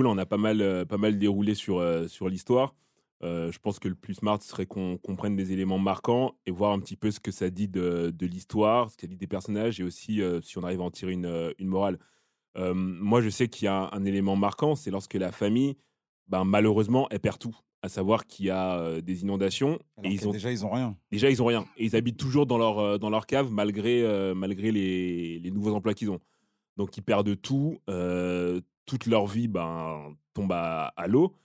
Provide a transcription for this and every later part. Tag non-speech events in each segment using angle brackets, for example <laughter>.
coup, là, on a pas mal, euh, pas mal déroulé sur, euh, sur l'histoire. Euh, je pense que le plus smart serait qu'on qu'on prenne des éléments marquants et voir un petit peu ce que ça dit de, de l'histoire, ce que ça dit des personnages et aussi euh, si on arrive à en tirer une, une morale. Euh, moi, je sais qu'il y a un, un élément marquant, c'est lorsque la famille, ben, malheureusement, elle perd tout. À savoir qu'il y a des inondations Alors et ils ont Déjà, ils ont rien. déjà ils ont rien et ils habitent toujours dans leur dans leur cave malgré malgré les, les nouveaux emplois qu'ils ont donc ils perdent tout euh, toute leur vie ben tombe à, à l'eau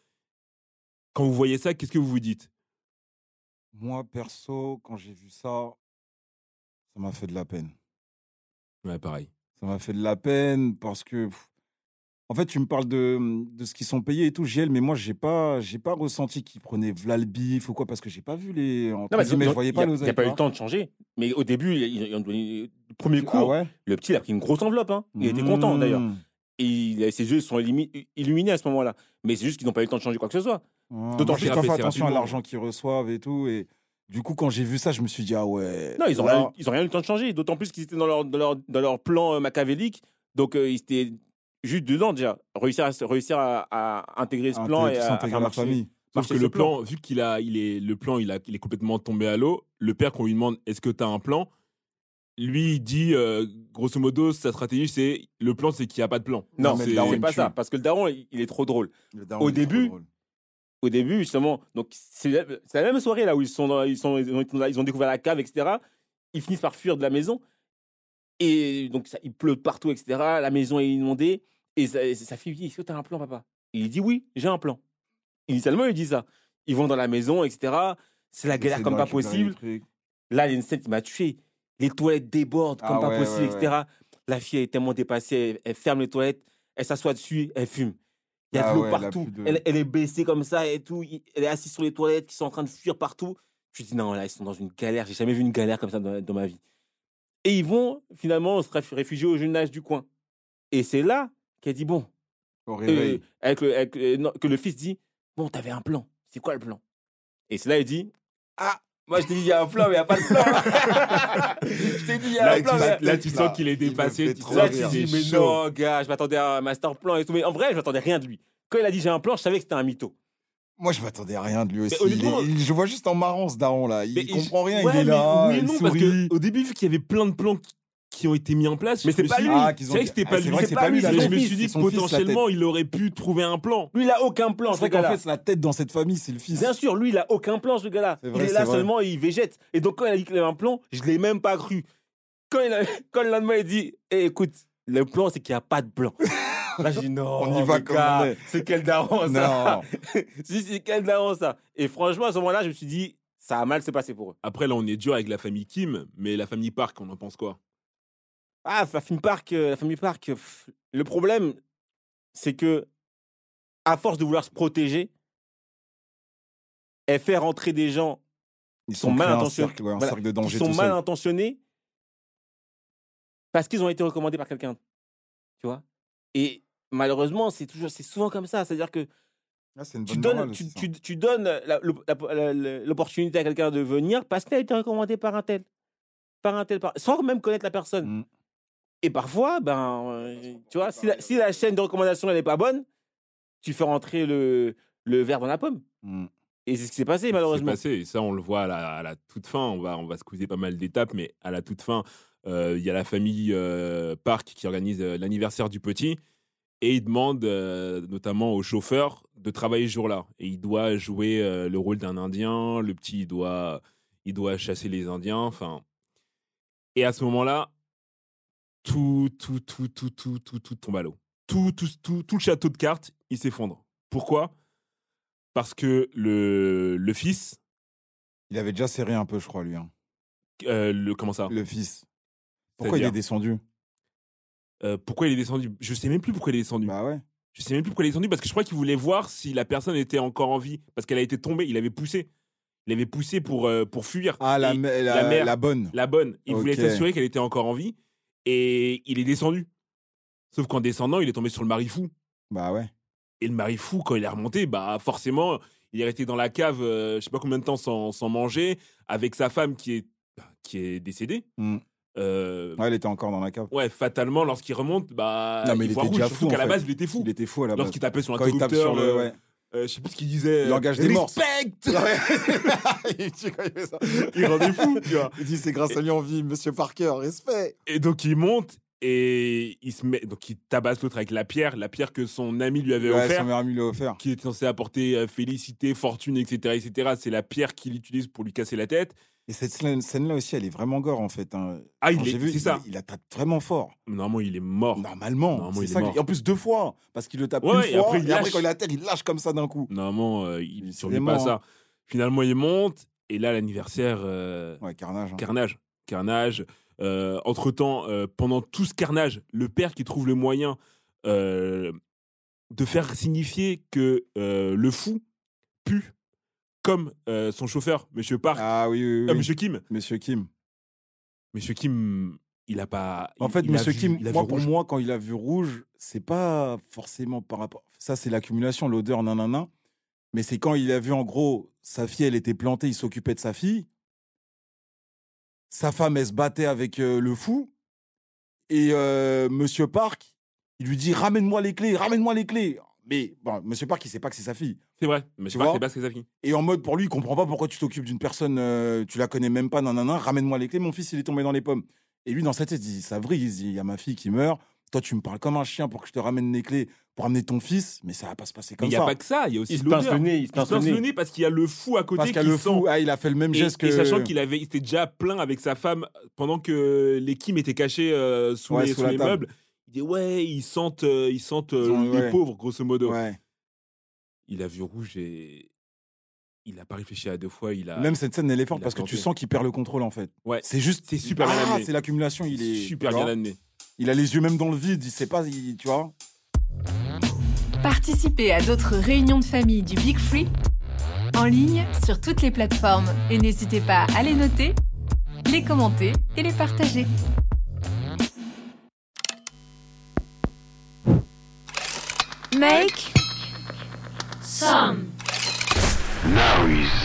quand vous voyez ça qu'est-ce que vous vous dites? Moi, perso, quand j'ai vu ça, ça m'a fait de la peine. ouais pareil Ça m'a fait de la peine parce que, pff, en fait, tu me parles de, de ce qu'ils sont payés et tout, JL, mais moi, j'ai pas, j'ai pas ressenti qu'ils prenaient v'là le bif ou quoi, parce que j'ai pas vu les. Entre Non, mais guillemets, ils ont- je voyais pas. Il n'y a pas eu le temps de changer. Mais au début, il- il- il- il- le premier coup, Ah ouais le petit, il a pris une grosse enveloppe. hein. Il était content d'ailleurs. Mmh. Et il- ses yeux sont illumi- illuminés à ce moment-là. Mais c'est juste qu'ils n'ont pas eu le temps de changer quoi que ce soit. Ah, D'autant rapide, fait attention à l'argent qu'ils reçoivent et tout. Et du coup, quand j'ai vu ça, je me suis dit, ah ouais. Non, ils n'ont rien, ils ont rien eu le temps de changer. D'autant plus qu'ils étaient dans leur, dans leur, dans leur plan euh, machiavélique. Donc, euh, ils étaient juste dedans déjà. Réussir à, se- réussir à, à intégrer ce plan et à, à la famille. marcher que le plan, vu qu'il a il est le plan il a il est complètement tombé à l'eau le père qu'on lui demande est-ce que tu as un plan? Lui il dit euh, grosso modo sa stratégie c'est le plan c'est qu'il n'y a pas de plan Non, mais c'est le daron, c'est il pas tue. ça. Parce que le daron, il, il est trop drôle. Le daron, Au il est trop début, drôle. au début, justement, donc c'est la, c'est la même soirée là où ils sont, dans- ils sont, ils ont, ils ont découvert la cave, etc. Ils finissent par fuir de la maison et donc ça, il pleut partout, etc. La maison est inondée et sa, et sa fille lui dit Est-ce que tu as un plan, papa? Il dit Oui, j'ai un plan. Initialement, il dit ça. Ils vont dans la maison, etc. C'est la galère comme pas possible. Là, il y a une scène qui m'a tué. Les toilettes débordent comme Ah pas ouais, possible, ouais, etc. La fille est tellement dépassée, elle, elle ferme les toilettes, elle s'assoit dessus, elle fume. Il y a Ah de l'eau ouais, elle a partout. de- Elle, elle est baissée comme ça et tout. Elle est assise sur les toilettes qui sont en train de fuir partout. Je dis non, là, ils sont dans une galère. J'ai jamais vu une galère comme ça dans, dans ma vie. Et ils vont finalement se réf- réfugier au jeune âge du coin. Et c'est là qu'elle dit bon, Au euh, avec le, avec, euh, non, que le fils dit Bon, t'avais un plan. C'est quoi le plan? Et c'est là il dit Ah, moi je t'ai dit, il y a un plan, mais il n'y a pas de plan. <laughs> je t'ai dit, il y a là, un tu, plan, mais- là, là, tu sens qu'il est dépassé tu sens Là, qu'il tu dis Mais chaud. non, gars, je m'attendais à un master plan et tout. Mais en vrai, je m'attendais à rien de lui. Quand il a dit j'ai un plan, je savais que c'était un mytho. Moi, je m'attendais à rien de lui aussi. honnêtement- Il est- il- je vois juste en marrant ce daron là. Il Mais comprend rien. ouais, il est mais là. oui il non, parce sourit. que au début, vu qu'il y avait plein de plans qui, ont été mis en place, Mais c'est me pas dit- Ah, c'est ont vrai que c'était ah, pas c'est lui. vrai que c'est c'est pas lui, mais je me suis dit C'est que potentiellement, il aurait pu trouver un plan. Lui, il a aucun plan, ce C'est qu'en gars-là. fait, la tête dans cette famille, c'est le fils. Bien sûr, lui, il a aucun plan, ce gars-là. C'est Il vrai, est c'est là vrai. seulement, il végète. Et donc, quand il a dit qu'il avait un plan, je l'ai même pas cru. Quand, il a- <laughs> quand le lendemain, il dit Eh, écoute, le plan, c'est qu'il n'y a pas de plan. <laughs> Là, je dis Non, On y va comme c'est quel daron, ça? Non. <laughs> Si, c'est quel daron, ça? Et franchement, à ce moment-là, je me suis dit Ça a mal se passer pour eux. Après, là, on est dur avec la famille Kim, mais la famille Park, on en pense quoi? Ah, la famille Park, euh, la famille Park, pff, le problème, c'est que, à force de vouloir se protéger, elle fait rentrer des gens Ils sont mal intentionnés. cercle, ouais, un Voilà, cercle de qui danger sont tout mal seul. intentionnés parce qu'ils ont été recommandés par quelqu'un. Tu vois? Et malheureusement, c'est toujours, c'est souvent comme ça. C'est-à-dire que Ah, c'est une tu donnes, tu, tu- tu l'opportunité à quelqu'un de venir parce qu'il a été recommandé par un tel. Par un tel, par- sans même connaître la personne. Mm. Et parfois, ben, euh, tu vois, si la, si la chaîne de recommandation elle n'est pas bonne, tu fais rentrer le, le verre dans la pomme. Mm. Et c'est ce qui s'est passé, C'est malheureusement. passé. Et ça, on le voit à la, à la toute fin. On va, on va squeezer pas mal d'étapes, mais à la toute fin, euh, il y a la famille euh, Park qui organise euh, l'anniversaire du petit. Et il demande notamment au chauffeur de travailler ce jour-là. Et il doit jouer le rôle d'un Indien. Le petit, il doit, il doit chasser les Indiens. Enfin. Et à ce moment-là, tout, tout, tout, tout, tout, tout, tout tombe à l'eau. Tout, tout, tout, tout le château de cartes, il s'effondre. Pourquoi? Parce que le, le fils, Il avait déjà serré un peu, je crois, lui. hein. euh, le, comment ça? Le fils. Pourquoi il C'est-à-dire est descendu? Euh, Pourquoi il est descendu? Je sais même plus pourquoi il est descendu. Bah ouais. Je sais même plus pourquoi il est descendu parce que je crois qu'il voulait voir si la personne était encore en vie parce qu'elle a été tombée. Il avait poussé. Il avait poussé pour, euh, pour fuir. Ah, la, Et la la, mère. la bonne. la bonne. Il voulait Ok. s'assurer qu'elle était encore en vie et il est descendu. Sauf qu'en descendant, il est tombé sur le mari fou. Bah ouais. Et le mari fou, quand il est remonté, bah forcément, il est resté dans la cave, euh, je sais pas combien de temps sans, sans manger, avec sa femme qui est, qui est décédée. Mm. euh, Ouais, elle était encore dans la cave. ouais, fatalement, lorsqu'il remonte, bah, Non, mais il était rouge. déjà fou, qu'à la base, il était fou. Il était fou à la base. Lorsqu'il tapait sur l'interrupteur, sur le. le- Ouais. Euh, je sais plus ce qu'il disait. Le langage des morses. Respect <laughs> il dit quand il fait ça. Il rendait fou, tu vois. Il dit c'est grâce à lui en vie, monsieur Parker, respect. Et donc il monte et il se met, donc il tabasse l'autre avec la pierre, la pierre que son ami lui avait Ouais, offert, son ami lui a offert. qui était censé apporter euh, félicité, fortune, etc., etc. C'est la pierre qu'il utilise pour lui casser la tête. Et cette scène- scène-là aussi, elle est vraiment gore en fait. hein. Ah, il est- vu, c'est il- ça. Il, la tape vraiment fort. Normalement, il est mort. Normalement. Normalement, il est ça mort. Et en plus deux fois. Parce qu'il le tape Ouais, une et fois. après, il et après, lâche. quand il est à terre, il lâche comme ça d'un coup. Normalement, euh, il ne survit pas à ça. Finalement, il monte et là, l'anniversaire, euh, Ouais, carnage. hein. carnage, carnage. Euh, entre temps, pendant tout ce carnage, le père qui trouve le moyen euh, de faire signifier que euh, le fou pue comme euh, son chauffeur, Monsieur Park, Ah oui, oui, euh, oui. Monsieur Kim. Monsieur Kim. Monsieur Kim, il a pas. En il- fait, il Monsieur vu- Kim, il moi, pour moi, quand il a vu rouge, c'est pas forcément par rapport. Ça, c'est l'accumulation, l'odeur, nanana. Mais c'est quand il a vu, en gros, sa fille, elle était plantée, il s'occupait de sa fille. Sa femme, elle se battait avec euh, le fou. Et Monsieur Park, il lui dit Ramène-moi les clés, ramène-moi les clés. Mais bon, Monsieur Park, il sait pas que c'est sa fille. C'est vrai, Monsieur Park, c'est pas que ça finit. Et en mode, pour lui, il comprend pas pourquoi tu t'occupes d'une personne, euh, tu la connais même pas, nanana, ramène-moi les clés, mon fils, il est tombé dans les pommes. Et lui, dans sa tête, il dit, ça vrille, il se dit, il y a ma fille qui meurt, toi, tu me parles comme un chien pour que je te ramène les clés pour amener ton fils, mais ça va pas se passer Mais comme il n'y a ça. pas que ça, il y a aussi Il se pince le nez, il se Il se pince le le nez. parce qu'il y a le fou à côté Parce qui qu'il a le sent. fou, ah, il a fait le même Et, geste que. et sachant qu'il avait, il était déjà plein avec sa femme pendant que les Kim étaient cachés euh, sous Ouais, les, sous sous la les table. meubles. Il dit ouais, ils sentent, euh, ils sentent euh, Ils ont- les ouais. pauvres grosso modo. Ouais. Il a vu rouge et il a pas réfléchi à deux fois. Il a. Même cette scène, elle est forte il a parce que tu tenté. sens qu'il perd le contrôle, en fait. Ouais. C'est juste. C'est super bien Ah, amené. c'est l'accumulation, il est. super tu bien vois? amené. Il a les yeux même dans le vide, il sait pas, il- tu vois? Participez à d'autres réunions de famille du Big Free en ligne sur toutes les plateformes et n'hésitez pas à les noter, les commenter et les partager. Make some noise.